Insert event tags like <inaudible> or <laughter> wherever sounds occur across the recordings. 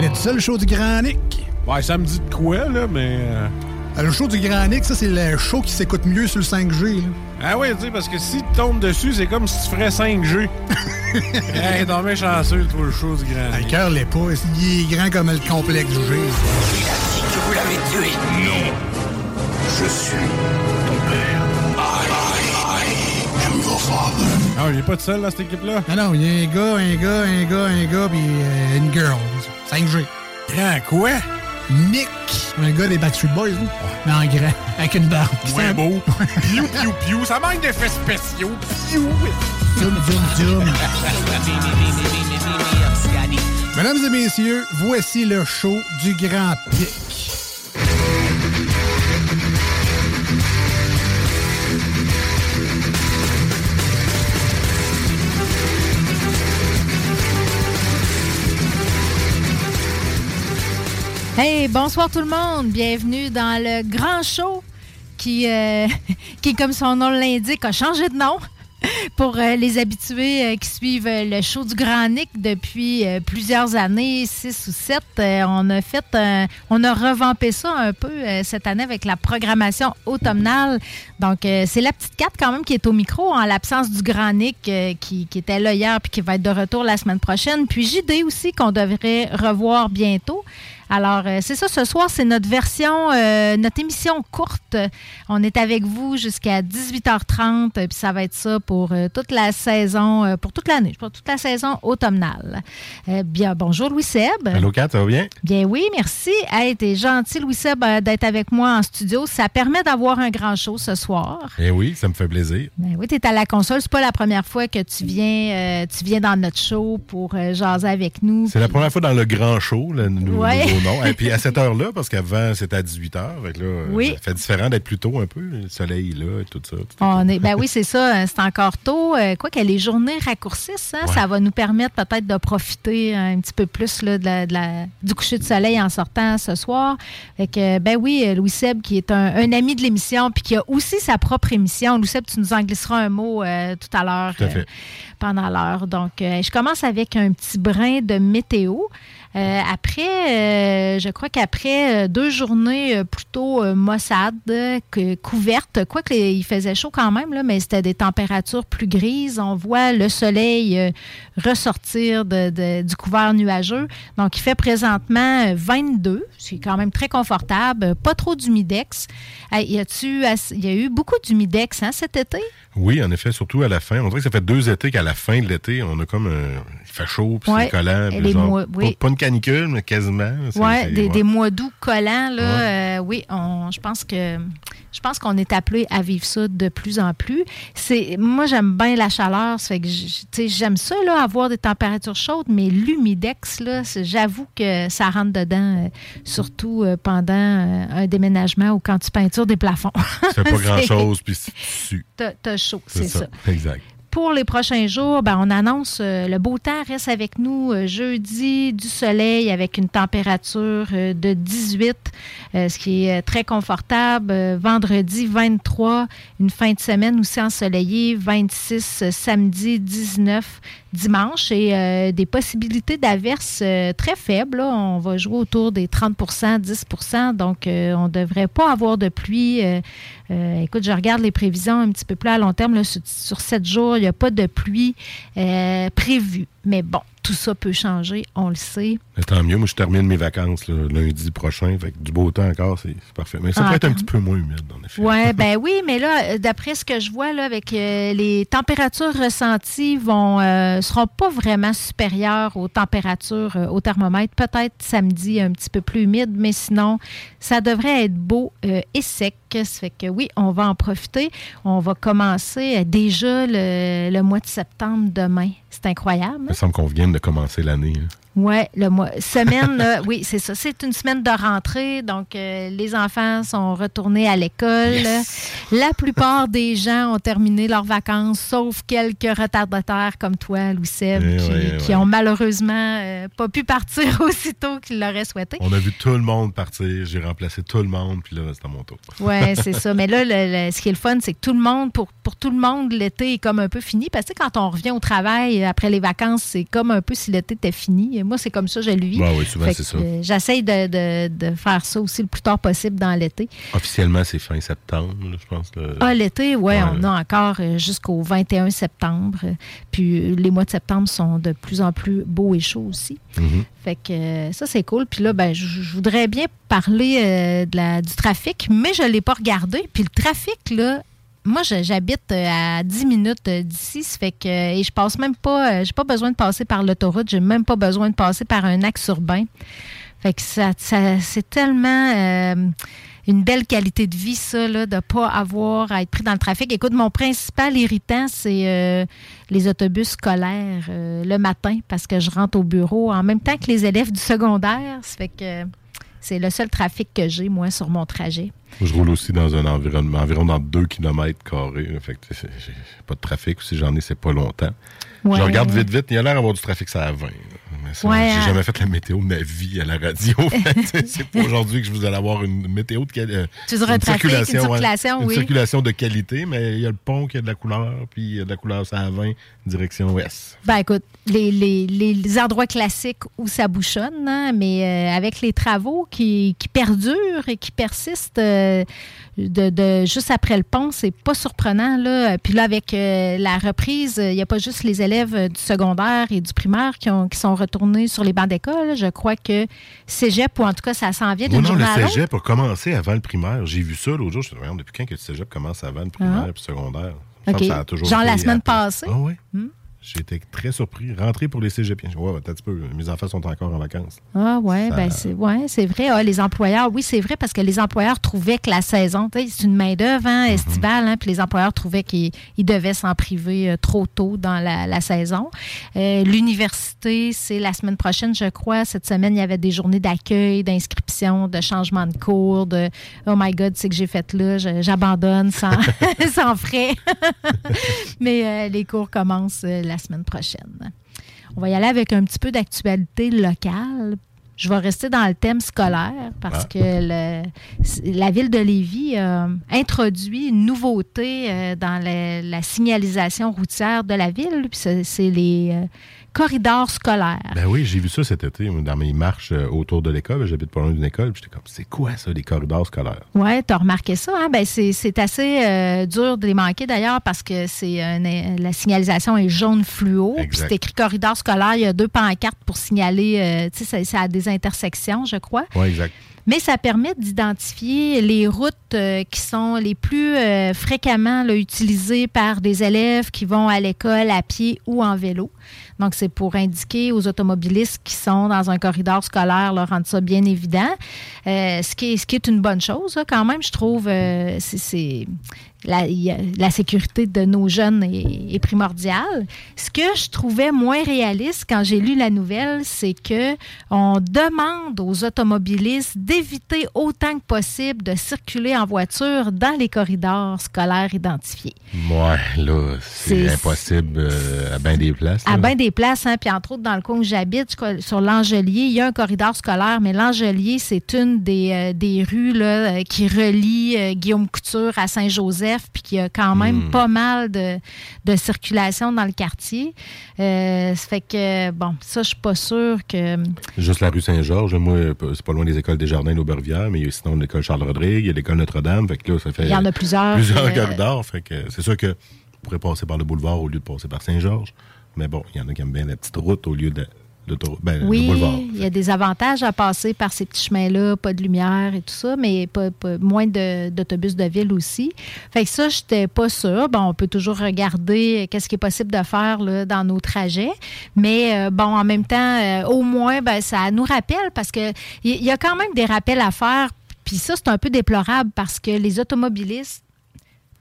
tu connais ça le show du Grand Nick? Ouais, ça me dit de quoi, là, mais. euh, Le show du Grand Nick, ça c'est le show qui s'écoute mieux sur le 5G. là. Ah ouais, tu sais, parce que si tu tombes dessus, c'est comme si tu ferais 5G. <laughs> hey, t'es bien chanceux, toi, le show du grand. Ah, Le cœur l'est pas, il est grand comme le complexe G. que vous l'avez tué. Non. Je suis ton père. I, I, I am your father. Ah, il est pas de seul, dans cette équipe-là? Ah non, il y a un gars, un gars, un gars, un gars, puis euh, une girl. 5G. Grand quoi? Nick, un gars des Backstreet Boys, là. mais en grand, avec une barbe. Ouais, beau. piou, piou, piou. Ça manque d'effets spéciaux. Piou. Dum, dum, dum. Mesdames et messieurs, voici le show du Grand Pic. Hey, bonsoir tout le monde. Bienvenue dans le grand show qui, euh, <laughs> qui comme son nom l'indique, a changé de nom. <laughs> Pour euh, les habitués euh, qui suivent euh, le show du Grand Nick depuis plusieurs années, six ou sept, on a fait, on a revampé ça un peu cette année avec la programmation automnale. Donc, c'est la petite carte quand même qui est au micro en l'absence du Grand Nick qui, qui était là hier puis qui va être de retour la semaine prochaine. Puis JD aussi qu'on devrait revoir bientôt. Alors, euh, c'est ça, ce soir, c'est notre version, euh, notre émission courte. On est avec vous jusqu'à 18h30, euh, puis ça va être ça pour euh, toute la saison, euh, pour toute l'année, pour toute la saison automnale. Bien, bonjour Louis Seb. Allô, Kat, ça va bien? Bien oui, merci. Hey, t'es gentil, Louis Seb, euh, d'être avec moi en studio. Ça permet d'avoir un grand show ce soir. Eh oui, ça me fait plaisir. Ben oui, tu es à la console. C'est pas la première fois que tu viens, tu viens dans notre show pour jaser avec nous. C'est la première fois dans le grand show, le Ouais. Nouveau nom. Et puis à cette heure-là, parce qu'avant, c'était à 18 h. Fait que là, euh, Oui. ça fait différent d'être plus tôt un peu. Le soleil est là et tout ça. On est, ben <laughs> oui, c'est ça. euh, C'est encore tôt. Euh, Quoi que les journées raccourcissent, hein, Ouais. ça va nous permettre peut-être de profiter un petit peu plus là, de la- de la- du coucher de soleil en sortant ce soir. Fait que, ben oui, euh, Louis Seb, qui est un, un ami de l'émission, puis qui a aussi sa propre émission. Louis Seb, tu nous en glisseras un mot euh, tout à l'heure. Tout à fait. euh, pendant l'heure. Donc, euh, je commence avec un petit brin de météo. Euh, après, euh, je crois qu'après euh, deux journées plutôt maussades, que- couvertes, quoique il faisait chaud quand même, là, mais c'était des températures plus grises. On voit le soleil ressortir de- de- du couvert nuageux. Donc, il fait présentement euh, 22. C'est quand même très confortable. Pas trop d'humidex. Y il y a eu beaucoup d'humidex hein, cet été? Oui, en effet, surtout à la fin. On dirait que ça fait deux étés qu'à la fin de l'été, on a comme un... Il fait chaud, puis Ouais. c'est collant. Les mois- oui. pas, pas une canicule, mais quasiment. C'est- Oui, des, ouais. des mois d'août collants, là, euh, oui, on, je pense que je pense qu'on est appelé à vivre ça de plus en plus. C'est moi j'aime bien la chaleur, ça fait que j- tu sais, j'aime ça là, avoir des températures chaudes, mais l'humidex là, j'avoue que ça rentre dedans, euh, surtout euh, pendant euh, un déménagement ou quand tu peintures des plafonds. C'est pas <laughs> C'est- grand-chose, puis. T'as t'as chaud, c'est ça. Exact. Pour les prochains jours, ben, on annonce euh, le beau temps reste avec nous euh, jeudi, du soleil avec une température euh, de 18, euh, ce qui est très confortable. Vendredi, 23, une fin de semaine aussi ensoleillée, 26, euh, samedi, 19, dimanche et des possibilités d'averses très faibles. On va jouer autour des 30% 10% donc on ne devrait pas avoir de pluie. écoute, je regarde les prévisions un petit peu plus à long terme. sur, sept jours, il n'y a pas de pluie prévue. Mais bon, tout ça peut changer, on le sait. tant mieux, moi je termine mes vacances lundi prochain, fait du beau temps encore, c'est parfait. Mais ça ah, peut être un petit peu moins humide, en effet. Ouais, <laughs> ben oui, mais là, euh, d'après ce que je vois, là, avec euh, les températures ressenties vont euh, seront pas vraiment supérieures aux températures au thermomètre. Peut-être samedi un petit peu plus humide, mais sinon, ça devrait être beau et sec. Ça fait que oui, on va en profiter. On va commencer déjà le mois de septembre demain. C'est incroyable. Il me semble qu'on vient de commencer l'année. Oui, le mois. Semaine, oui, c'est ça. C'est une semaine de rentrée, donc euh, les enfants sont retournés à l'école. La plupart des gens ont terminé leurs vacances, sauf quelques retardataires comme toi, Louis-Seb, eh qui, ont malheureusement euh, pas pu partir <laughs> aussitôt qu'ils l'auraient souhaité. On a vu tout le monde partir. J'ai remplacé tout le monde, puis là, c'est à mon tour. Oui, c'est <laughs> ça. Mais là, ce qui est le fun, c'est que tout le monde, pour, pour tout le monde, l'été est comme un peu fini. Parce que quand on revient au travail après les vacances, c'est comme un peu si l'été était fini moi, c'est comme ça je le vis. Bah oui, souvent, c'est ça. Euh, j'essaye de, faire ça aussi le plus tard possible dans l'été. Officiellement, c'est fin septembre, je pense. Ah, l'été, ouais, on a encore euh, jusqu'au 21 septembre. Puis les mois de septembre sont de plus en plus beaux et chauds aussi. Mm-hmm. Fait que euh, ça, c'est cool. Puis là, ben, je voudrais bien parler de la, du trafic, mais je ne l'ai pas regardé. Puis le trafic, là, moi, j'habite euh, à 10 minutes euh, d'ici, ça fait que et je passe même pas, euh, j'ai pas besoin de passer par l'autoroute, j'ai même pas besoin de passer par un axe urbain. Fait que ça, c'est tellement une belle qualité de vie, ça, là, de pas avoir à être pris dans le trafic. Écoute, mon principal irritant, c'est les autobus scolaires le matin parce que je rentre au bureau en même temps que les élèves du secondaire. Fait que c'est le seul trafic que j'ai, moi, sur mon trajet. Je roule aussi dans un environnement environ dans 2 km carrés. Fait j'ai pas de trafic. Si j'en ai, c'est pas longtemps. je regarde vite, vite. Il y a l'air d'avoir du trafic, ça à 20. J'ai hein. jamais fait la météo de ma vie à la radio. <laughs> c'est pas aujourd'hui que je vous allais avoir une météo de qualité. Tu dirais circulation, une circulation, oui. Une circulation de qualité, mais il y a le pont qui a de la couleur, puis il y a de la couleur, ça à 20, direction ouest. Ben écoute, les, les, les, endroits classiques où ça bouchonne, hein, mais euh, avec les travaux qui, qui, perdurent et qui persistent euh, de, de, juste après le pont, c'est pas surprenant. Là. Puis là, avec euh, la reprise, il n'y a pas juste les élèves du secondaire et du primaire qui, ont, qui sont retournés sur les bancs d'école. Je crois que Cégep, ou en tout cas, ça s'en vient d'une non, le Cégep a commencé avant le primaire. J'ai vu ça l'autre jour. Je me suis depuis quand que le Cégep commence avant le primaire et ah. le secondaire? Ça a toujours Genre la semaine passée? Ah oui. Hmm? J'ai été très surpris. Rentrer pour les cégepiens. Ouais, un petit peu. Mes enfants sont encore en vacances. Ah ouais, ben c'est ouais, c'est vrai. Ah, les employeurs, oui, c'est vrai parce que les employeurs trouvaient que la saison, c'est une main d'œuvre hein, mhm. estivale, hein, puis les employeurs trouvaient qu'ils devaient s'en priver euh, trop tôt dans la, saison. Euh, l'université, c'est la semaine prochaine, je crois. Cette semaine, il y avait des journées d'accueil, d'inscription, de changement de cours, de oh my God, c'est que j'ai fait là, j'abandonne sans, <laughs> sans frais. <laughs> Mais euh, les cours commencent la semaine prochaine. On va y aller avec un petit peu d'actualité locale. Je vais rester dans le thème scolaire parce ah. que la ville de Lévis a introduit une nouveauté euh, dans la, signalisation routière de la ville. C'est les euh, corridor scolaire. Ben oui, j'ai vu ça cet été dans mes marches euh, autour de l'école. J'habite pas loin d'une école. J'étais comme, c'est quoi ça, les corridors scolaires? Oui, tu as remarqué ça. Hein? Ben, c'est assez euh, dur de les manquer d'ailleurs parce que c'est la signalisation est jaune fluo. c'est écrit corridor scolaire. Il y a deux pancartes pour signaler. Euh, tu sais, c'est à des intersections, je crois. Oui, exact mais ça permet d'identifier les routes euh, qui sont les plus euh, fréquemment utilisées par des élèves qui vont à l'école à pied ou en vélo. Donc, c'est pour indiquer aux automobilistes qui sont dans un corridor scolaire, leur rendre ça bien évident. Euh, ce, qui est, ce qui est une bonne chose, quand même, je trouve. c'est la, sécurité de nos jeunes est, primordiale. Ce que je trouvais moins réaliste quand j'ai lu la nouvelle, c'est que on demande aux automobilistes d'éviter autant que possible de circuler en voiture dans les corridors scolaires identifiés. Ouais, là, c'est impossible euh, à bien des places. À bien des places, hein, puis entre autres dans le coin où j'habite, sur l'Angelier, il y a un corridor scolaire, mais l'Angelier, c'est une des, euh, des rues là, qui relie euh, Guillaume Couture à Saint-Joseph puis qu'il y a quand même hmm. pas mal de, circulation dans le quartier. Euh, ça fait que, bon, ça, je suis pas sûre que. Juste la rue Saint-Georges, moi, c'est pas loin des écoles des Jardins d'Aubervière, mais il y a sinon l'école Charles-Rodrigue, il y a l'école Notre-Dame, fait que là, ça fait. Il y en a plusieurs. Plusieurs corridors, fait que c'est sûr que pourrait passer par le boulevard au lieu de passer par Saint-Georges. Mais bon, il y en a qui aiment bien la petite route au lieu de ben, oui, il y a des avantages à passer par ces petits chemins-là, pas de lumière et tout ça, mais pas, moins d'autobus de, ville aussi. Fait que ça, je n'étais pas sûre. Bon, on peut toujours regarder qu'est-ce qui est possible de faire là, dans nos trajets, mais euh, bon, en même temps, euh, au moins, ben, ça nous rappelle parce que il y a quand même des rappels à faire. Puis ça, c'est un peu déplorable parce que les automobilistes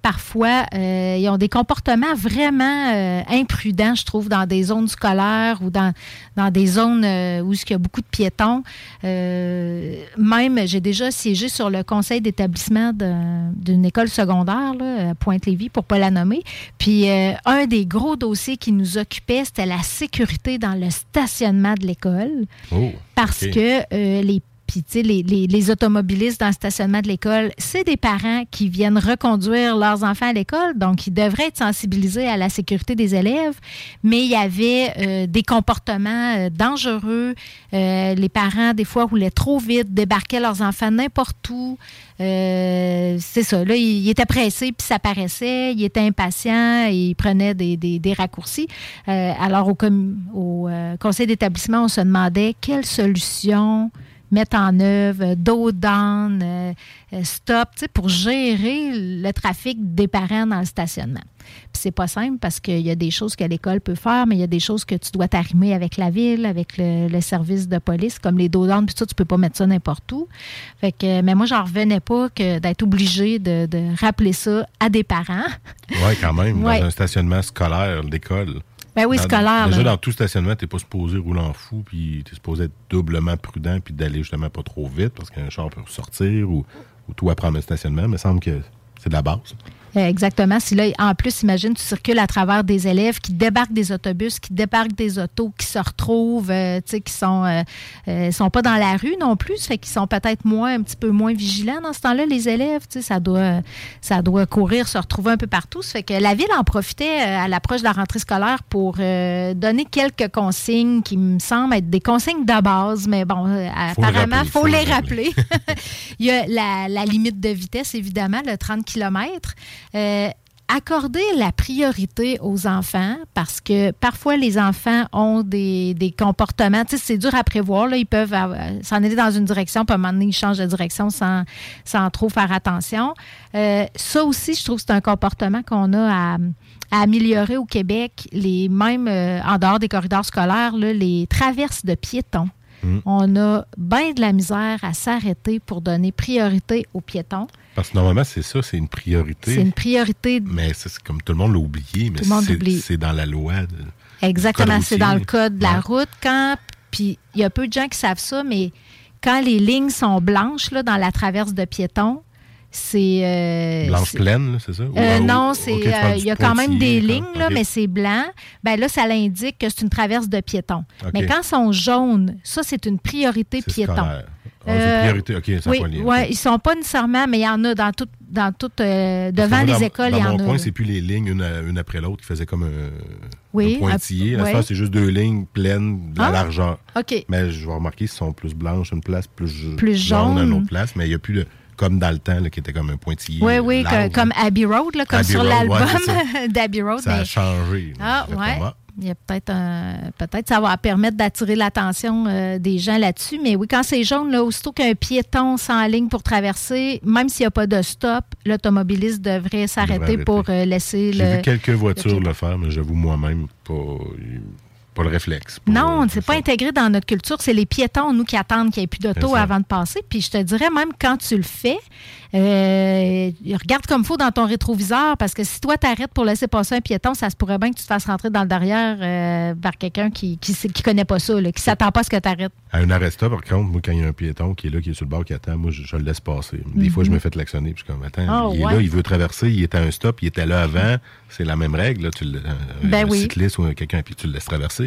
parfois, euh, ils ont des comportements vraiment euh, imprudents, je trouve, dans des zones scolaires ou dans, dans des zones euh, où il y a beaucoup de piétons. même, j'ai déjà siégé sur le conseil d'établissement d'une école secondaire à Pointe-Lévis, pour ne pas la nommer. Puis, un des gros dossiers qui nous occupait, c'était la sécurité dans le stationnement de l'école. Oh, parce que les les, automobilistes dans le stationnement de l'école, c'est des parents qui viennent reconduire leurs enfants à l'école, donc ils devraient être sensibilisés à la sécurité des élèves. Mais il y avait euh, des comportements euh, dangereux. Euh, les parents, des fois, roulaient trop vite, débarquaient leurs enfants n'importe où. c'est ça. Là, ils étaient pressés, puis ça paraissait. Ils étaient impatients et ils prenaient des, des, raccourcis. alors, au, au conseil d'établissement, on se demandait quelle solution mettre en œuvre d'autres down, euh, euh, stop, pour gérer le trafic des parents dans le stationnement. Puis c'est pas simple parce qu'il y a des choses que l'école peut faire, mais il y a des choses que tu dois t'arrimer avec la ville, avec le, service de police, comme les dos puis ça, tu peux pas mettre ça n'importe où. Fait que, mais moi, j'en revenais pas que d'être obligé de, rappeler ça à des parents. Oui, quand même, dans un stationnement scolaire d'école. Ben oui, scolaire. Déjà, dans tout stationnement, tu n'es pas supposé rouler en fou, puis tu es supposé être doublement prudent, puis d'aller justement pas trop vite, parce qu'un char peut sortir ou, ou tout apprendre le stationnement. Mais il me semble que c'est de la base. Euh, exactement. Si là, en plus, imagine, tu circules à travers des élèves qui débarquent des autobus, qui débarquent des autos, qui se retrouvent, euh, tu sais, qui sont, euh, sont pas dans la rue non plus, fait qu'ils sont peut-être moins, un petit peu moins vigilants dans ce temps-là, les élèves, tu sais, ça doit, ça doit courir, se retrouver un peu partout. Ça fait que la ville en profitait à l'approche de la rentrée scolaire pour donner quelques consignes qui me semblent être des consignes de base, mais bon, apparemment, il faut, les rappeler. <laughs> il y a la, la limite de vitesse, évidemment, le 30 km. Euh, accorder la priorité aux enfants parce que parfois les enfants ont des, comportements, tu sais, c'est dur à prévoir, ils peuvent s'en aller dans une direction, puis à ils changent de direction sans, trop faire attention. Euh, ça aussi, je trouve que c'est un comportement qu'on a à, améliorer au Québec, les même euh, en dehors des corridors scolaires, les traverses de piétons. Mm. On a bien de la misère à s'arrêter pour donner priorité aux piétons. Parce que normalement, c'est ça, c'est une priorité. C'est une priorité. Mais c'est comme tout le monde l'a oublié, mais c'est dans la loi. Exactement, c'est dans le code de la route. Quand, puis il y a peu de gens qui savent ça, mais quand les lignes sont blanches là, dans la traverse de piétons, c'est. Euh, Blanche pleine, c'est ça? Euh, non, c'est. Euh, il y a quand même des lignes, là, mais c'est blanc. Ben là, ça l'indique que c'est une traverse de piétons. Mais quand ils sont jaunes, ça, c'est une priorité piéton. Ah, priorité, OK, ça oui, oui, ils sont pas nécessairement, mais il y en a dans tout, dans tout devant les écoles, il y en a. Dans c'est plus les lignes une, après l'autre qui faisaient comme un, pointillé. Là, c'est juste deux lignes pleines de la ah, largeur. OK. Mais je vais remarquer, qu'ils sont plus blanches une place, plus, plus jaune, une autre place, mais il n'y a plus de comme dans le temps, qui était comme un pointillé. Oui, oui, comme Abbey Road, là, comme sur l'album <laughs> d'Abbey Road. Ça a changé. Ah, ouais. Il y a peut-être un. Peut-être ça va permettre d'attirer l'attention euh, des gens là-dessus. Mais oui, quand c'est jaune, là, aussitôt qu'un piéton s'enligne pour traverser, même s'il n'y a pas de stop, l'automobiliste devrait s'arrêter pour euh, laisser le. J'ai vu quelques voitures le, faire, mais j'avoue moi-même pas pas le réflexe. Non, c'est pas intégré dans notre culture. C'est les piétons, nous, qui attendent qu'il n'y ait plus d'auto avant de passer. Puis je te dirais, même quand tu le fais, euh, regarde comme il faut dans ton rétroviseur, parce que si toi, t'arrêtes pour laisser passer un piéton, ça se pourrait bien que tu te fasses rentrer dans le derrière euh, par quelqu'un qui, qui, qui, connaît pas ça, là, qui s'attend pas à ce que tu arrêtes. À un arrêt par contre, moi, quand il y a un piéton qui est là, qui est sur le bord, qui attend, moi, je, le laisse passer. Des fois, je me mhm. fais klaxonner, puis je suis comme, attends, oh, il est là, il veut traverser, il était à un stop, il était là avant, c'est la même règle, là, tu le, ben un cycliste ou quelqu'un, puis tu le laisses traverser.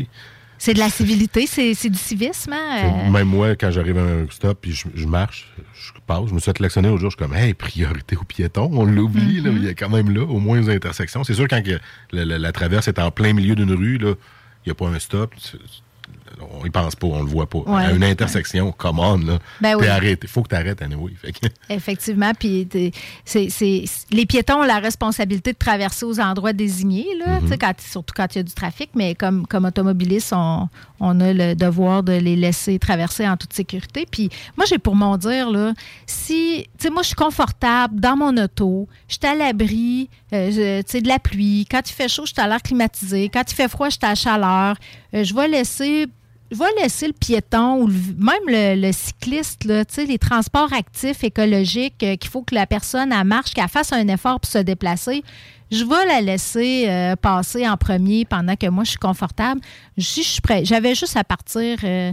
C'est de la civilité, c'est du civisme. Hein? Même moi, quand j'arrive à un stop puis je, marche, je passe, je me suis sélectionné au jour, je suis comme, hey, priorité aux piétons, on l'oublie, mm-hmm. il y a quand même là, au moins une intersection. C'est sûr, quand la, traverse est en plein milieu d'une rue, il n'y a pas un stop, on y pense pas, on le voit pas. À une intersection, come on, là. Ben Il faut que tu arrêtes, anyway. <laughs> Effectivement. Puis c'est, les piétons ont la responsabilité de traverser aux endroits désignés, là, quand, surtout quand il y a du trafic, mais comme, comme automobiliste, on, on, a le devoir de les laisser traverser en toute sécurité. Puis moi, j'ai pour mon dire, là, si, tu sais, moi, je suis confortable dans mon auto, je suis à l'abri, euh, tu sais, de la pluie. Quand il fait chaud, je suis à l'air climatisé. Quand il fait froid, je suis à la chaleur. Euh, je vais laisser je vais laisser le piéton ou même le, cycliste, là, les transports actifs écologiques, euh, qu'il faut que la personne elle marche, qu'elle fasse un effort pour se déplacer. Je vais la laisser euh, passer en premier pendant que moi je suis confortable. Je j'avais juste à partir euh,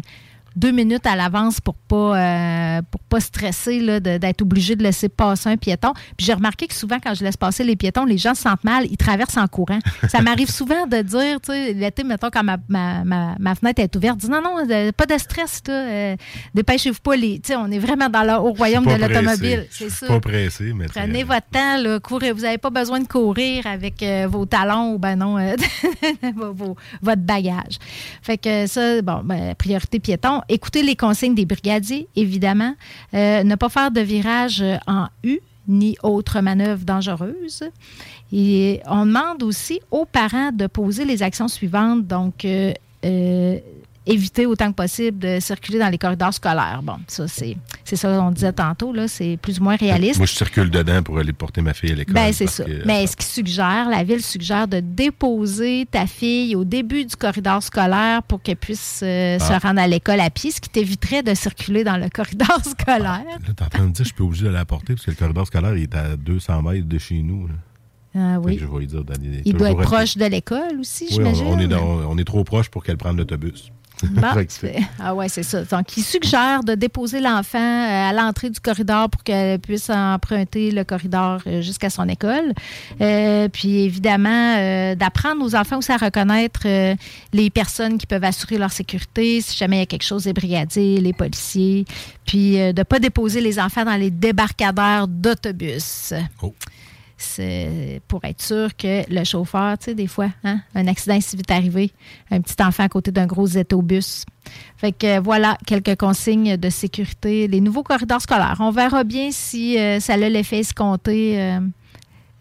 deux minutes à l'avance pour pas euh, pour pas stresser d'être obligé de laisser passer un piéton. Puis j'ai remarqué que souvent quand je laisse passer les piétons, les gens se sentent mal, ils traversent en courant. Ça m'arrive <laughs> souvent de dire, tu sais, l'été, mettons, quand ma, ma, ma, fenêtre est ouverte, dis non, non, euh, pas de stress, euh, dépêchez-vous pas. Les, on est vraiment dans le, au royaume de l'automobile. C'est ça. Pas pressé, mais Prenez votre temps, là, courez. Vous n'avez pas besoin de courir avec vos talons ou ben non, <laughs> votre bagage. Fait que ça, bon, ben, priorité piéton écouter les consignes des brigadiers, évidemment. Euh, ne pas faire de virage en U ni autre manœuvre dangereuse. Et on demande aussi aux parents de poser les actions suivantes. Donc, euh, euh, éviter autant que possible de circuler dans les corridors scolaires. Bon, ça, c'est, c'est ça qu'on disait tantôt, là, c'est plus ou moins réaliste. Moi, je circule dedans pour aller porter ma fille à l'école. Bien, c'est ça. Mais ce qui suggère, la ville suggère de déposer ta fille au début du corridor scolaire pour qu'elle puisse euh, se ah. rendre à l'école à pied, ce qui t'éviterait de circuler dans le <laughs> corridor scolaire. là, t'es en train de dire que je suis obligé de la porter parce que le corridor scolaire il est à 200 mètres de chez nous. Ah oui. Je vais dire il doit être proche de l'école aussi, oui, j'imagine. On, est on est trop proche pour qu'elle prenne l'autobus. <laughs> ah ouais, c'est ça. Donc, il suggère de déposer l'enfant euh, à l'entrée du corridor pour qu'elle puisse emprunter le corridor euh, jusqu'à son école. Euh, puis évidemment, d'apprendre aux enfants aussi à reconnaître les personnes qui peuvent assurer leur sécurité, si jamais il y a quelque chose, les brigadiers, les policiers. Puis de ne pas déposer les enfants dans les débarcadères d'autobus. Oh pour être sûr que le chauffeur, tu sais, des fois, hein, un accident si vite arrivé, un petit enfant à côté d'un gros autobus. Fait que voilà quelques consignes de sécurité. Les nouveaux corridors scolaires. On verra bien si euh, ça a l'effet escompté. Euh,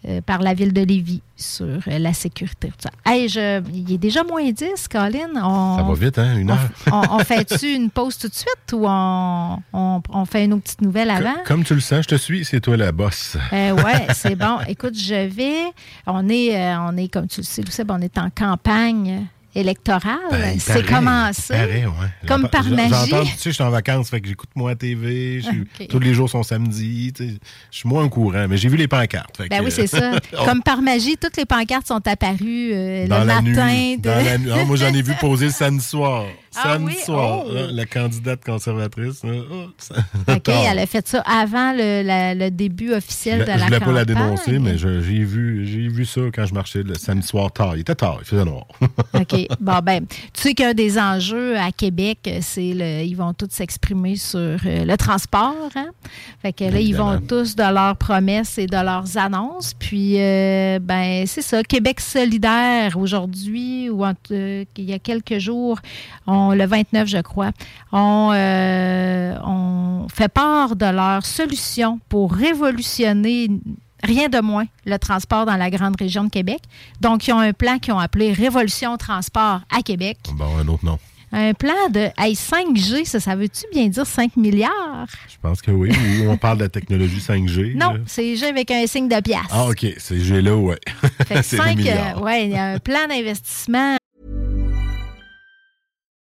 euh, par la ville de Lévis sur euh, la sécurité. Hey, je, il est déjà moins 10, Colin. On, ça va vite, hein, une heure. on, fait-tu une pause tout de suite ou on, on, fait une autre petite nouvelle avant? Comme, tu le sens, je te suis, c'est toi la bosse. Euh, oui, c'est bon. Écoute, je vais. On est, on est, comme tu le sais, on est en campagne électorale? Ben, c'est commencé. Comme par magie? J'entends, tu sais, je suis en vacances, fait que j'écoute moins la TV. Tous les jours sont samedi. je suis moins au courant, mais j'ai vu les pancartes. ben oui, c'est ça. <laughs> Comme par magie, toutes les pancartes sont apparues euh, le matin. Dans la nuit. Ah, moi, j'en ai vu <laughs> poser le samedi soir. Ah samedi soir, oh. la candidate conservatrice. OK, elle a fait ça avant le, début officiel de la campagne. Je voulais pas la dénoncer, mais j'ai vu, vu ça quand je marchais le samedi soir tard. Il était tard, il faisait noir. <laughs> OK. Bon, ben, tu sais qu'un des enjeux à Québec, c'est le, ils vont tous s'exprimer sur euh, le transport. Hein? Fait que là, ils vont tous de leurs promesses et de leurs annonces. Puis, euh, ben, c'est ça. Québec solidaire, aujourd'hui, ou euh, il y a quelques jours, on, le 29, je crois, on, on fait part de leurs solutions pour révolutionner rien de moins le transport dans la grande région de Québec. Donc, ils ont un plan qu'ils ont appelé Révolution Transport à Québec. Bon, un autre nom. Un plan de 5G, ça, ça veut-tu bien dire 5 milliards? Je pense que oui. on parle de la technologie 5G. Non, c'est G avec un signe de pièce. Ah, OK. C'est G là, ouais. Fait 5, <laughs> euh, ouais, il y a un plan d'investissement.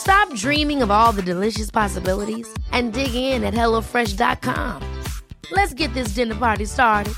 Stop dreaming of all the delicious possibilities and dig in at HelloFresh.com. Let's get this dinner party started.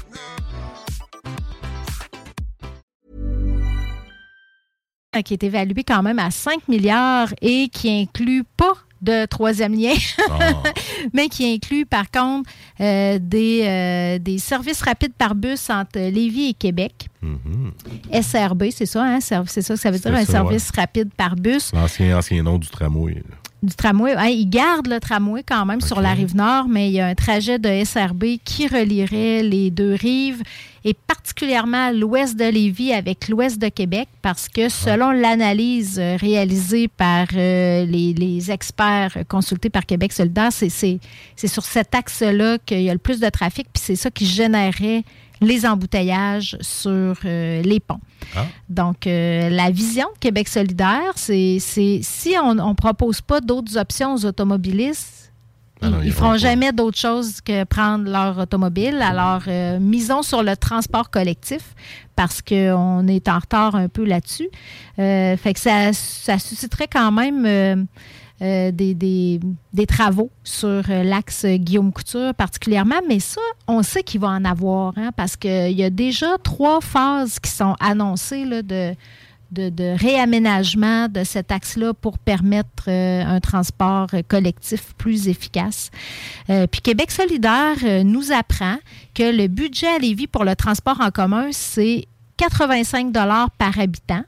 Qui est évalué quand même à 5 milliards et qui inclut pas de troisième lien, ah. <laughs> mais qui inclut par contre euh, des, euh, des services rapides par bus entre Lévis et Québec. Mm-hmm. SRB, c'est ça, hein? c'est ça que ça veut dire, un service rapide par bus. L'ancien ancien nom du tramway du tramway. Hein, ils gardent le tramway quand même sur la rive nord, mais il y a un trajet de SRB qui relierait les deux rives et particulièrement l'ouest de Lévis avec l'ouest de Québec parce que selon l'analyse euh, réalisée par euh, les, experts consultés par Québec solidaire, c'est sur cet axe-là qu'il y a le plus de trafic, puis c'est ça qui générait les embouteillages sur euh, les ponts. Ah. Donc, euh, la vision de Québec solidaire, c'est si on ne propose pas d'autres options aux automobilistes, ah ils ne feront jamais d'autre chose que prendre leur automobile. Alors, euh, misons sur le transport collectif parce qu'on est en retard un peu là-dessus. fait que ça, ça susciterait quand même euh, des, des, travaux sur euh, l'axe Guillaume Couture particulièrement, mais ça, on sait qu'il va en avoir, hein, parce qu'il y a déjà trois phases qui sont annoncées de, de, réaménagement de cet axe-là pour permettre euh, un transport collectif plus efficace. puis Québec solidaire nous apprend que le budget à Lévis pour le transport en commun, c'est 85 par habitant.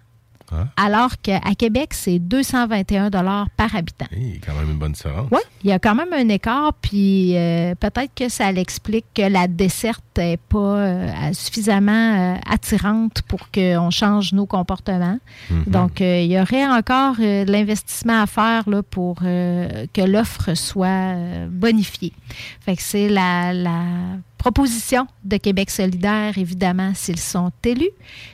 Hein? Alors qu'à Québec, c'est 221 par habitant. Il y a quand même une bonne différence. Oui, il y a quand même un écart, puis euh, peut-être que ça l'explique que la desserte n'est pas euh, suffisamment euh, attirante pour qu'on change nos comportements. Mm-hmm. Donc, il y aurait encore de l'investissement à faire là, pour que l'offre soit bonifiée. Fait que c'est la, la proposition de Québec solidaire, évidemment, s'ils sont élus,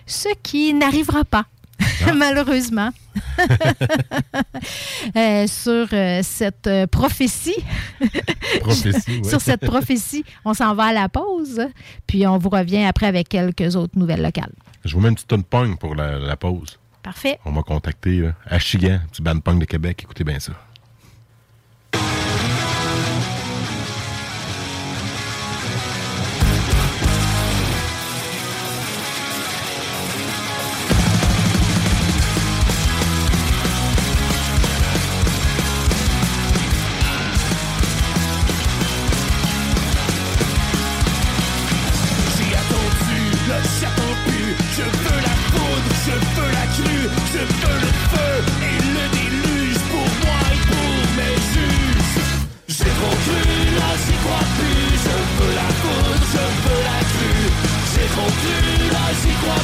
ce qui n'arrivera pas. <laughs> malheureusement, <laughs> euh, sur euh, cette euh, prophétie. <laughs> sur cette prophétie, on s'en va à la pause, puis on vous revient après avec quelques autres nouvelles locales. Je vous mets une petite tonne pong pour la, pause. Parfait. On m'a contacté à Chigan, petit band pong de Québec. Écoutez bien ça. sequence.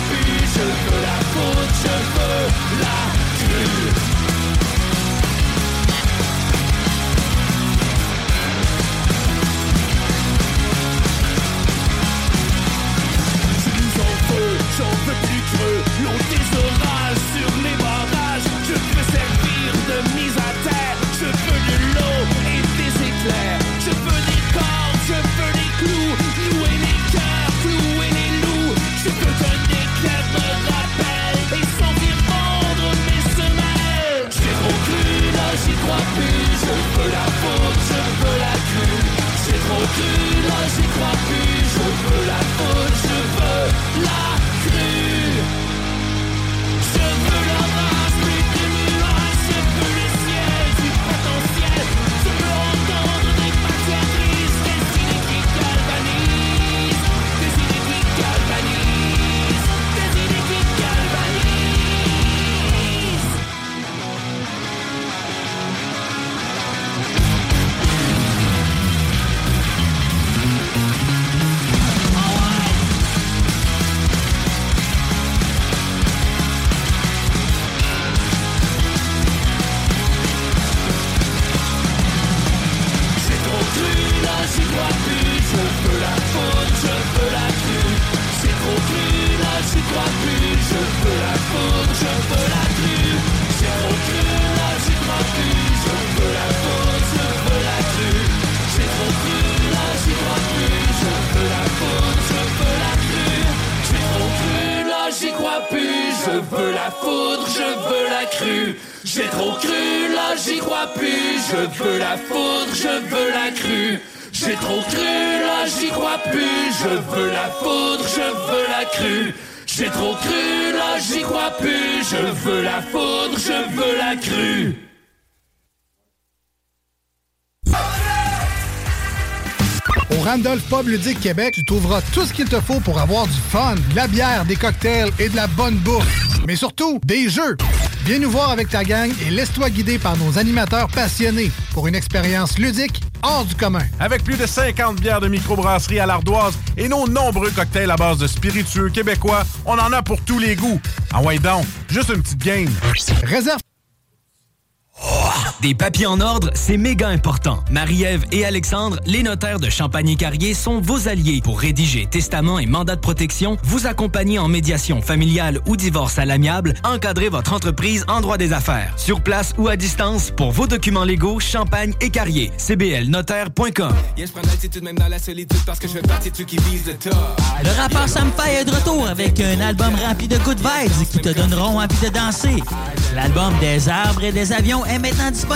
Pub Ludique Québec, tu trouveras tout ce qu'il te faut pour avoir du fun, de la bière, des cocktails et de la bonne bouffe. Mais surtout, des jeux. Viens nous voir avec ta gang et laisse-toi guider par nos animateurs passionnés pour une expérience ludique hors du commun. Avec plus de 50 bières de microbrasserie à l'ardoise et nos nombreux cocktails à base de spiritueux québécois, on en a pour tous les goûts. Ah ouais donc, juste une petite game. Réserve des papiers en ordre, c'est méga important. Marie-Ève et Alexandre, les notaires de Champagne-Carrier, sont vos alliés pour rédiger testament et mandat de protection, vous accompagner en médiation familiale ou divorce à l'amiable, encadrer votre entreprise en droit des affaires. Sur place ou à distance, pour vos documents légaux, Champagne et Carrier. cblnotaire.com Le rappeur Sam est de retour avec un album rempli de good vibes qui te donneront envie de danser. L'album des arbres et des avions est maintenant disponible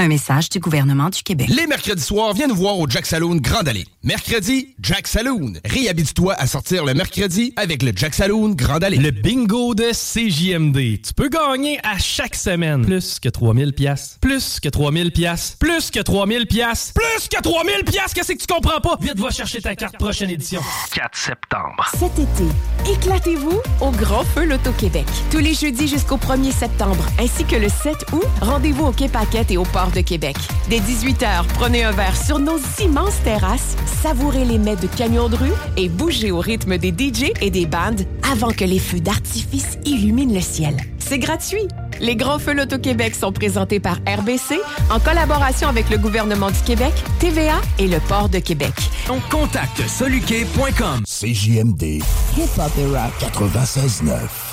Un message du gouvernement du Québec. Les mercredis soirs, viens nous voir au Jack Saloon Grande Allée. Mercredi, Jack Saloon. Réhabite-toi à sortir le mercredi avec le Jack Saloon Grande Allée. Le bingo de CJMD. Tu peux gagner à chaque semaine plus que 3000 pièces. Plus que 3000 pièces. Plus que 3000 pièces. Plus que 3000 pièces. Qu'est-ce que tu comprends pas? Vite, va chercher ta carte prochaine édition. 4 septembre. Cet été, éclatez-vous au Grand Feu Loto-Québec. Tous les jeudis jusqu'au 1er septembre, ainsi que le 7 août, rendez-vous au Quai Paquette et au Port de Québec. Dès 18h, prenez un verre sur nos immenses terrasses, savourez les mets de camions de rue et bougez au rythme des DJ et des bandes avant que les feux d'artifice illuminent le ciel. C'est gratuit. Les Grands Feux Loto-Québec sont présentés par RBC en collaboration avec le gouvernement du Québec, TVA et le Port de Québec. On contacte soluquet.com. CJMD. Hip-Hop et Rap 96.9.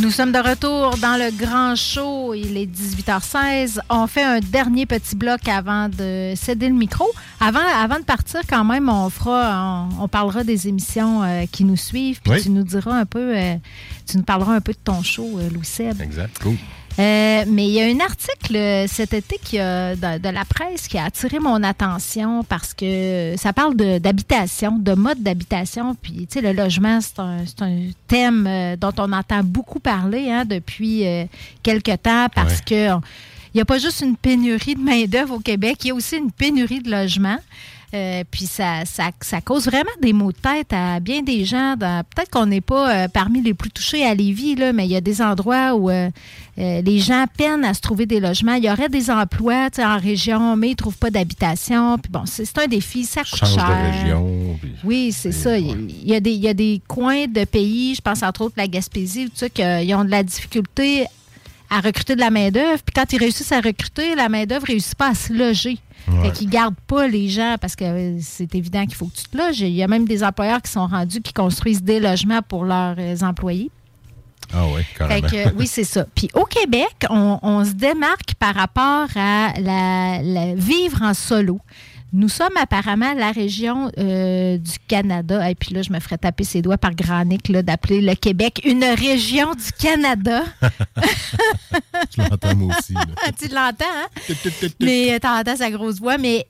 Nous sommes de retour dans le grand show. Il est 18h16. On fait un dernier petit bloc avant de céder le micro. Avant, avant de partir, quand même, on fera, on, parlera des émissions euh, qui nous suivent. Puis tu nous diras un peu, euh, tu nous parleras un peu de ton show, euh, Louis Seb. Exact. Cool. Euh, mais il y a un article euh, cet été qui a, de, la presse qui a attiré mon attention parce que ça parle d'habitation, de, mode d'habitation. Puis, tu sais, le logement, c'est un, un, thème euh, dont on entend beaucoup parler hein, depuis quelques temps parce que il n'y a pas juste une pénurie de main-d'œuvre au Québec, il y a aussi une pénurie de logements. Euh, puis ça, ça, cause vraiment des maux de tête à bien des gens. Peut-être qu'on n'est pas euh, parmi les plus touchés à Lévis, là, mais il y a des endroits où euh, les gens peinent à se trouver des logements. Il y aurait des emplois en région, mais ils ne trouvent pas d'habitation. Puis bon, c'est un défi, ça coûte Change cher. De région, oui, c'est ça. Il, y a des, il y a des coins de pays, je pense entre autres la Gaspésie, tout ça, qui ont de la difficulté à recruter de la main-d'œuvre. Puis quand ils réussissent à recruter, la main-d'œuvre ne réussit pas à se loger. Fait qu'ils ne gardent pas les gens parce que euh, c'est évident qu'il faut que tu te loges. Il y a même des employeurs qui sont rendus qui construisent des logements pour leurs euh, employés. Ah oui, carrément. oui, c'est ça. Puis au Québec, on, se démarque par rapport à la vivre en solo. Nous sommes apparemment la région euh, du Canada. Et puis là, je me ferais taper ses doigts par Granic d'appeler le Québec une région du Canada. <laughs> tu l'entends moi aussi. <laughs> tu l'entends, hein? mais euh, tu entends sa grosse voix, mais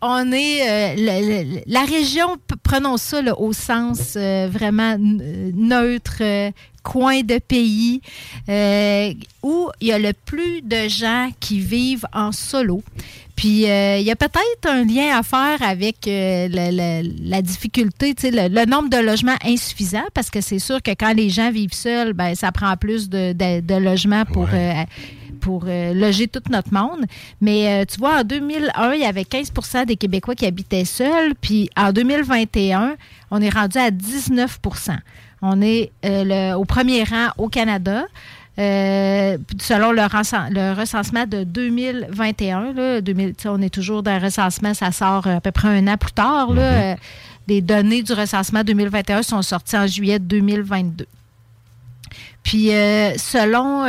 on est euh, la région, prenons ça au sens vraiment neutre, coins de pays euh, où il y a le plus de gens qui vivent en solo. Puis euh, il y a peut-être un lien à faire avec euh, la, difficulté, le, le, nombre de logements insuffisants, parce que c'est sûr que quand les gens vivent seuls, ben ça prend plus de, logements pour pour loger tout notre monde. Mais tu vois, en 2001, il y avait 15% des Québécois qui habitaient seuls. Puis en 2021, on est rendu à 19 On est le, au premier rang au Canada. Euh, selon le, recensement de 2021, là, on est toujours dans le recensement, ça sort à peu près un an plus tard. Là, mm-hmm. euh, les données du recensement 2021 sont sorties en juillet 2022. Puis euh, selon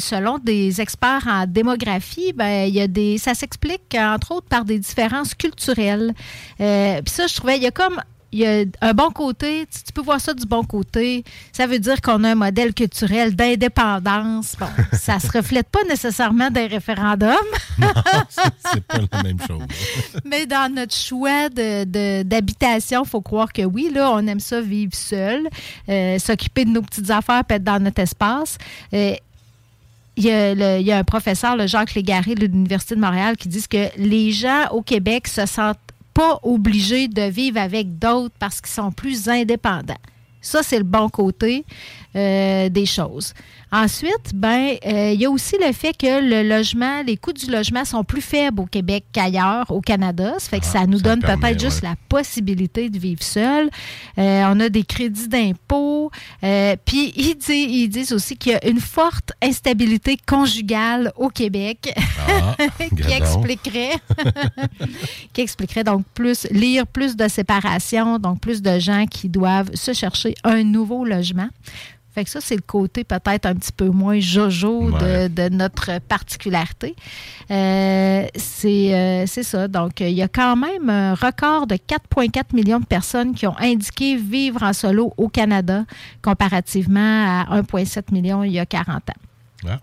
selon des experts en démographie, ben il y a des ça s'explique entre autres par des différences culturelles. puis ça je trouvais il y a comme il y a un bon côté, tu, peux voir ça du bon côté. Ça veut dire qu'on a un modèle culturel d'indépendance. Bon, <laughs> ça se reflète pas nécessairement des référendums. <laughs> non, c'est pas la même chose. <laughs> Mais dans notre choix d'habitation, il faut croire que oui, là, on aime ça vivre seul, euh, s'occuper de nos petites affaires, peut être dans notre espace. Euh, il y, a il y, a un professeur, le Jacques Légaré de l'Université de Montréal, qui dit que les gens au Québec se sentent pas obligés de vivre avec d'autres parce qu'ils sont plus indépendants. Ça, c'est le bon côté euh, des choses. Ensuite, ben, euh, il y a aussi le fait que le logement, les coûts du logement sont plus faibles au Québec qu'ailleurs, au Canada. Ça fait que ah, ça nous donne peut-être juste la possibilité de vivre seul. Euh, on a des crédits d'impôt. Puis ils, ils, disent aussi qu'il y a une forte instabilité conjugale au Québec ah, <laughs> qui expliquerait <laughs> qui expliquerait donc plus lire plus de séparation, donc plus de gens qui doivent se chercher un nouveau logement. Fait que ça, c'est le côté peut-être un petit peu moins jojo de, notre particularité. Euh, euh, c'est ça. Donc, il y a quand même un record de 4,4 millions de personnes qui ont indiqué vivre en solo au Canada, comparativement à 1,7 million il y a 40 ans.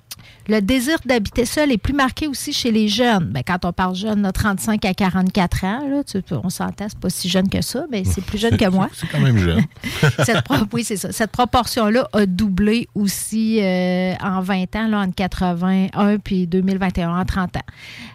Le désir d'habiter seul est plus marqué aussi chez les jeunes. Bien, quand on parle jeune, 35 à 44 ans, là, on s'entend, c'est pas si jeune que ça, mais c'est plus jeune que moi. <laughs> c'est quand même jeune. <laughs> oui, c'est ça. Cette proportion-là a doublé aussi euh, en 20 ans, là, entre 81 puis 2021, en 30 ans.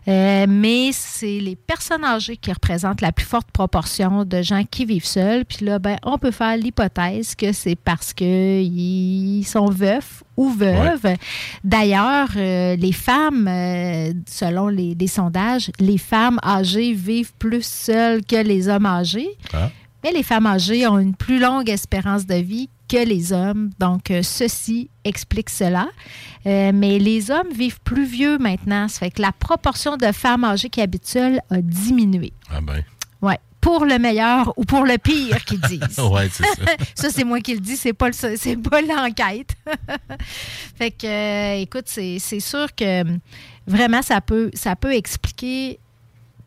Euh, mais c'est les personnes âgées qui représentent la plus forte proportion de gens qui vivent seuls. Puis là, ben, on peut faire l'hypothèse que c'est parce qu'ils sont veufs ou veuves. D'ailleurs, euh, les femmes, euh, selon les, sondages, les femmes âgées vivent plus seules que les hommes âgés. Ah. Mais les femmes âgées ont une plus longue espérance de vie que les hommes. Donc, euh, ceci explique cela. mais les hommes vivent plus vieux maintenant. Ça fait que la proportion de femmes âgées qui habitent seules a diminué. Ah ben. Ouais pour le meilleur ou pour le pire qu'ils disent. <laughs> c'est ça. <laughs> ça, c'est moi qui le dis, c'est pas, c'est pas l'enquête. <laughs> fait que, euh, écoute, c'est, sûr que vraiment, ça peut, ça peut expliquer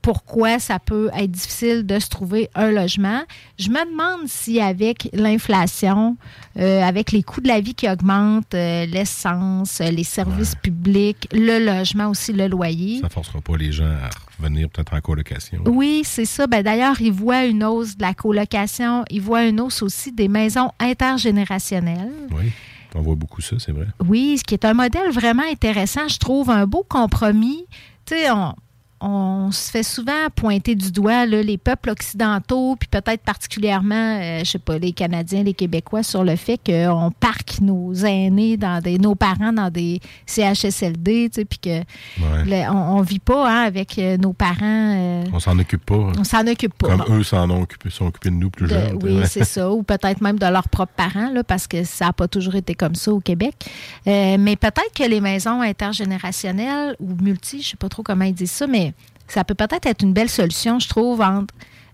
pourquoi ça peut être difficile de se trouver un logement. Je me demande si avec l'inflation, euh, avec les coûts de la vie qui augmentent, euh, l'essence, les services publics, le logement aussi, le loyer. Ça ne forcera pas les gens à revenir peut-être en colocation. Oui, c'est ça. Ben, D'ailleurs, ils voient une hausse de la colocation. Ils voient une hausse aussi des maisons intergénérationnelles. Oui. On voit beaucoup ça, c'est vrai. Oui, ce qui est un modèle vraiment intéressant, je trouve, un beau compromis. Tu sais, on, on se fait souvent pointer du doigt les peuples occidentaux, puis peut-être particulièrement, je euh, je sais pas, les Canadiens, les Québécois, sur le fait qu'on parque nos aînés, dans des, nos parents dans des CHSLD, puis que on, ne vit pas hein, avec euh, nos parents. Euh, on s'en occupe pas. On s'en occupe pas. Comme eux s'en ont occupé, sont occupés de nous plus jeunes. Oui, c'est ça. Ou peut-être même de leurs propres parents, là, parce que ça n'a pas toujours été comme ça au Québec. mais peut-être que les maisons intergénérationnelles ou multi, je sais pas trop comment ils disent ça, mais ça peut peut-être être une belle solution, je trouve, entre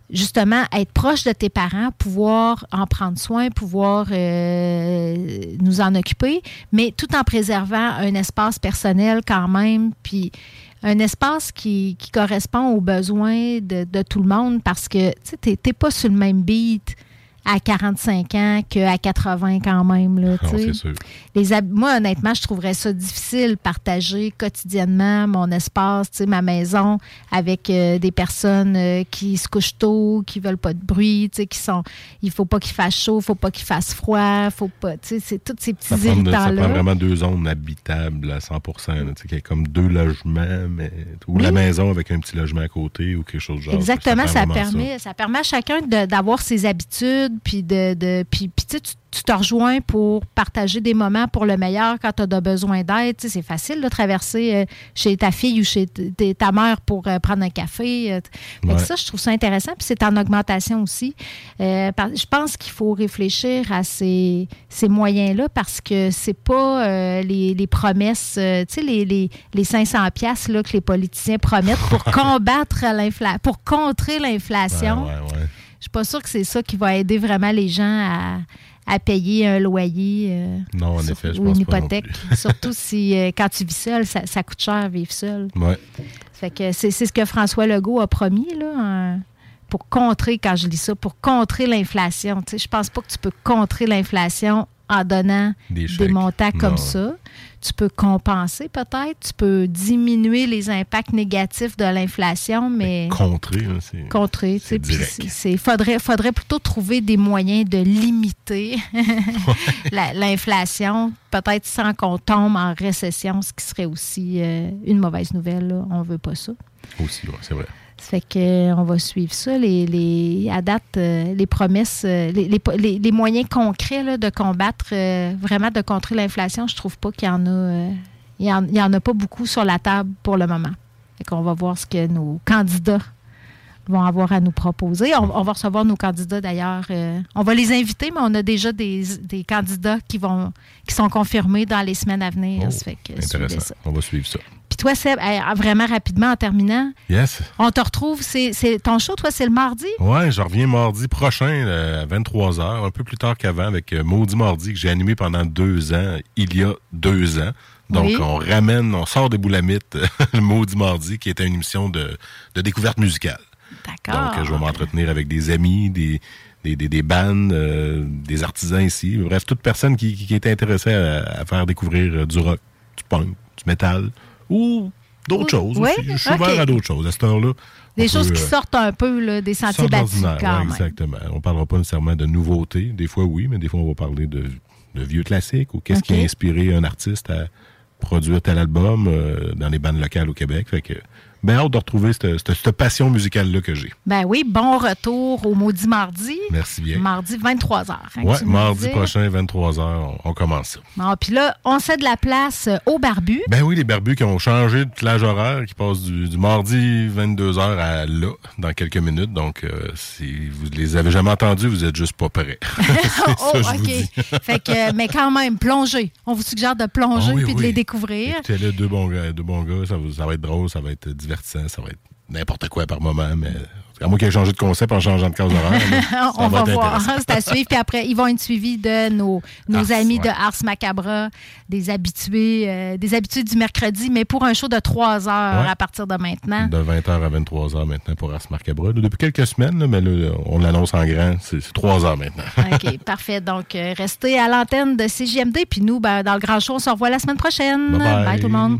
justement être proche de tes parents, pouvoir en prendre soin, pouvoir euh, nous en occuper, mais tout en préservant un espace personnel quand même, puis un espace qui, correspond aux besoins de, tout le monde parce que tu n'es pas sur le même beat à 45 ans qu'à 80 quand même. Là, Non, c'est sûr. les moi, honnêtement, je trouverais ça difficile partager quotidiennement mon espace, ma maison avec euh, des personnes euh, qui se couchent tôt, qui veulent pas de bruit, qui sont. Il faut pas qu'il fasse chaud, il faut pas qu'il fasse froid, faut pas. C'est tous ces petits Ça prend, ça prend vraiment deux zones habitables à 100 là, tu sais, qu'il y a comme deux logements, mais, ou Oui. la maison avec un petit logement à côté ou quelque chose de genre. Exactement, ça, permet, ça. permet à chacun d'avoir ses habitudes, puis de, de puis, tu, tu- te rejoins pour partager des moments pour le meilleur quand tu as besoin d'aide. C'est facile de traverser euh, chez ta fille ou chez ta mère pour euh, prendre un café. euh. Fait que ça, je trouve ça intéressant. Puis c'est en augmentation aussi. Euh, par- je pense qu'il faut réfléchir à ces, ces moyens-là parce que c'est pas les, les promesses, tu sais, les, les, les 500 pièces que les politiciens promettent pour <laughs> combattre l'inflation, pour contrer l'inflation. Ouais, ouais, suis pas sûre que c'est ça qui va aider vraiment les gens à, à payer un loyer euh, Non, en sur- effet, je ou pense une pas hypothèque. <laughs> Surtout si euh, quand tu vis seul, ça, ça coûte cher vivre seul. Ouais. Fait que c'est c'est ce que François Legault a promis là, hein, pour contrer, quand je lis ça, pour contrer l'inflation. Je pense pas que tu peux contrer l'inflation en donnant Des montants comme Non. ça. Tu peux compenser peut-être, tu peux diminuer les impacts négatifs de l'inflation, mais Contrer, là, c'est. contrer. tu sais, faudrait, faudrait plutôt trouver des moyens de limiter <laughs> la- l'inflation, peut-être sans qu'on tombe en récession, ce qui serait aussi euh, une mauvaise nouvelle. là. On veut pas ça. Aussi, ouais, c'est vrai. Ça fait que euh, va suivre ça. Les, les- date, euh, les promesses, euh, les, moyens concrets de combattre, vraiment de contrer l'inflation, je trouve pas qu'il y en a. il en, en a pas beaucoup sur la table pour le moment. Fait qu'on va voir ce que nos candidats vont avoir à nous proposer. On, on va recevoir nos candidats d'ailleurs. euh, on va les inviter, mais on a déjà des, des candidats qui vont qui sont confirmés dans les semaines à venir. Oh, Ça fait que suivez intéressant. ça. On va suivre ça. Puis toi, Seb, hey, vraiment rapidement en terminant, Yes. on te retrouve, c'est ton show, toi, c'est le mardi? Ouais, je reviens mardi prochain euh, à 23h, un peu plus tard qu'avant, avec euh, Maudit Mardi, que j'ai animé pendant deux ans, il y a deux ans. Donc, Oui. on ramène, on sort des boulamites, <laughs> le Maudit Mardi, qui était une émission de, de découverte musicale. D'accord. Donc, euh, je vais m'entretenir avec des amis, des, des, des, des bands, euh, des artisans ici. Bref, toute personne qui, qui, est intéressée à, à faire découvrir euh, du rock, du punk, du métal ou d'autres choses Oui, aussi. Je suis ouvert à d'autres choses à cette heure-là. Des choses peut, qui euh, sortent un peu là, des sentiers battus quand ouais, même. Exactement. On parlera pas nécessairement de nouveautés. Des fois, oui, mais des fois, on va parler de, de vieux classiques ou qu'est-ce qui a inspiré un artiste à produire tel album euh, dans les bandes locales au Québec. Fait que, ben, hâte de retrouver cette, cette- cette passion musicale-là que j'ai. Ben oui, bon retour au maudit mardi. Merci bien. Mardi 23h. Ouais, mardi prochain, 23h, on, on commence ça. Bon, puis là, on cède la place euh, au barbu. Ben oui, les barbus qui ont changé de plage horaire, qui passent du, du mardi 22h à là, dans quelques minutes. Donc, euh, si vous les avez jamais entendus, vous êtes juste pas prêts. <laughs> <laughs> Oh, ça, OK. fait que, mais quand même, plonger. On vous suggère de plonger Ah oui, puis de oui. les découvrir. Écoutez, là, deux bons gars, deux bons gars ça, va- ça va être drôle, ça va être divertissant, ça va être n'importe quoi par moment, mais à moi qui ai changé de concept en changeant de case horaire, <laughs> on va, voir. <laughs> C'est à suivre. Puis après, ils vont être suivis de nos, nos Ars, amis de. Ars Macabra, des habitués, euh, des habitués du mercredi, mais pour un show de trois heures Ouais. à partir de maintenant. De 20h à 23h maintenant pour Ars Marcabra. Là, Depuis quelques semaines, là, mais là, on l'annonce en grand, c'est c'est 3 heures maintenant. <laughs> OK, parfait. Donc, euh, restez à l'antenne de CJMD. Puis nous, ben, dans le grand show, on se revoit la semaine prochaine. Bye bye. tout le monde.